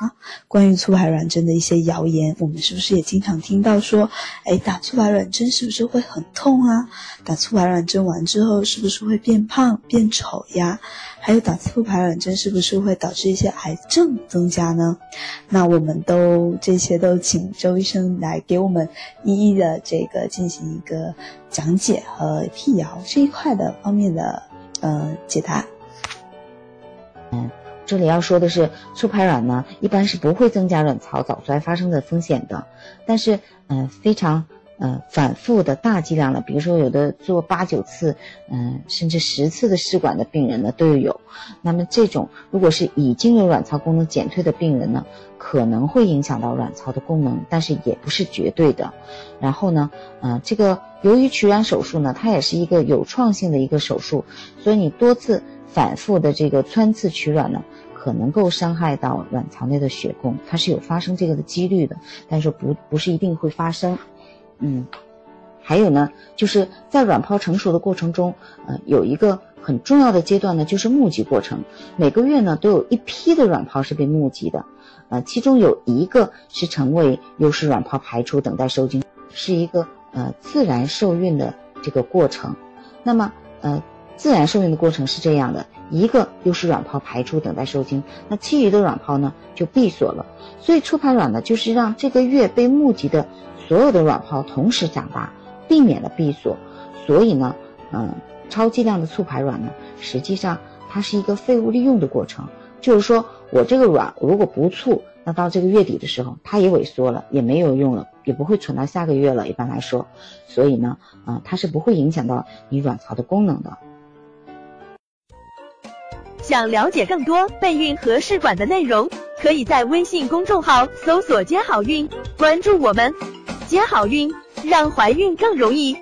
啊，关于促排卵针的一些谣言，我们是不是也经常听到说，哎，打促排卵针是不是会很痛啊？打促排卵针完之后是不是会变胖变丑呀？还有打促排卵针是不是会导致一些癌症增加呢？那我们都这些都请周医生来给我们一一的这个进行一个讲解和辟谣这一块的方面的呃解答。嗯。这里要说的是，促排卵呢，一般是不会增加卵巢早衰发生的风险的。但是，嗯，非常，嗯，反复的大剂量的，比如说有的做八九次，嗯，甚至十次的试管的病人呢都有。那么这种如果是已经有卵巢功能减退的病人呢，可能会影响到卵巢的功能，但是也不是绝对的。然后呢，嗯，这个由于取卵手术呢，它也是一个有创性的一个手术，所以你多次反复的这个穿刺取卵呢。可能够伤害到卵巢内的血供，它是有发生这个的几率的，但是不不是一定会发生。嗯，还有呢，就是在卵泡成熟的过程中，呃，有一个很重要的阶段呢，就是募集过程。每个月呢，都有一批的卵泡是被募集的，呃，其中有一个是成为优势卵泡排出，等待受精，是一个呃自然受孕的这个过程。那么，呃。自然受孕的过程是这样的：一个又是卵泡排出，等待受精，那其余的卵泡呢就闭锁了。所以促排卵呢，就是让这个月被募集的所有的卵泡同时长大，避免了闭锁。所以呢，嗯，超剂量的促排卵呢，实际上它是一个废物利用的过程。就是说我这个卵如果不促，那到这个月底的时候，它也萎缩了，也没有用了，也不会存到下个月了。一般来说，所以呢，啊，它是不会影响到你卵巢的功能的。想了解更多备孕和试管的内容，可以在微信公众号搜索“接好运”，关注我们，接好运，让怀孕更容易。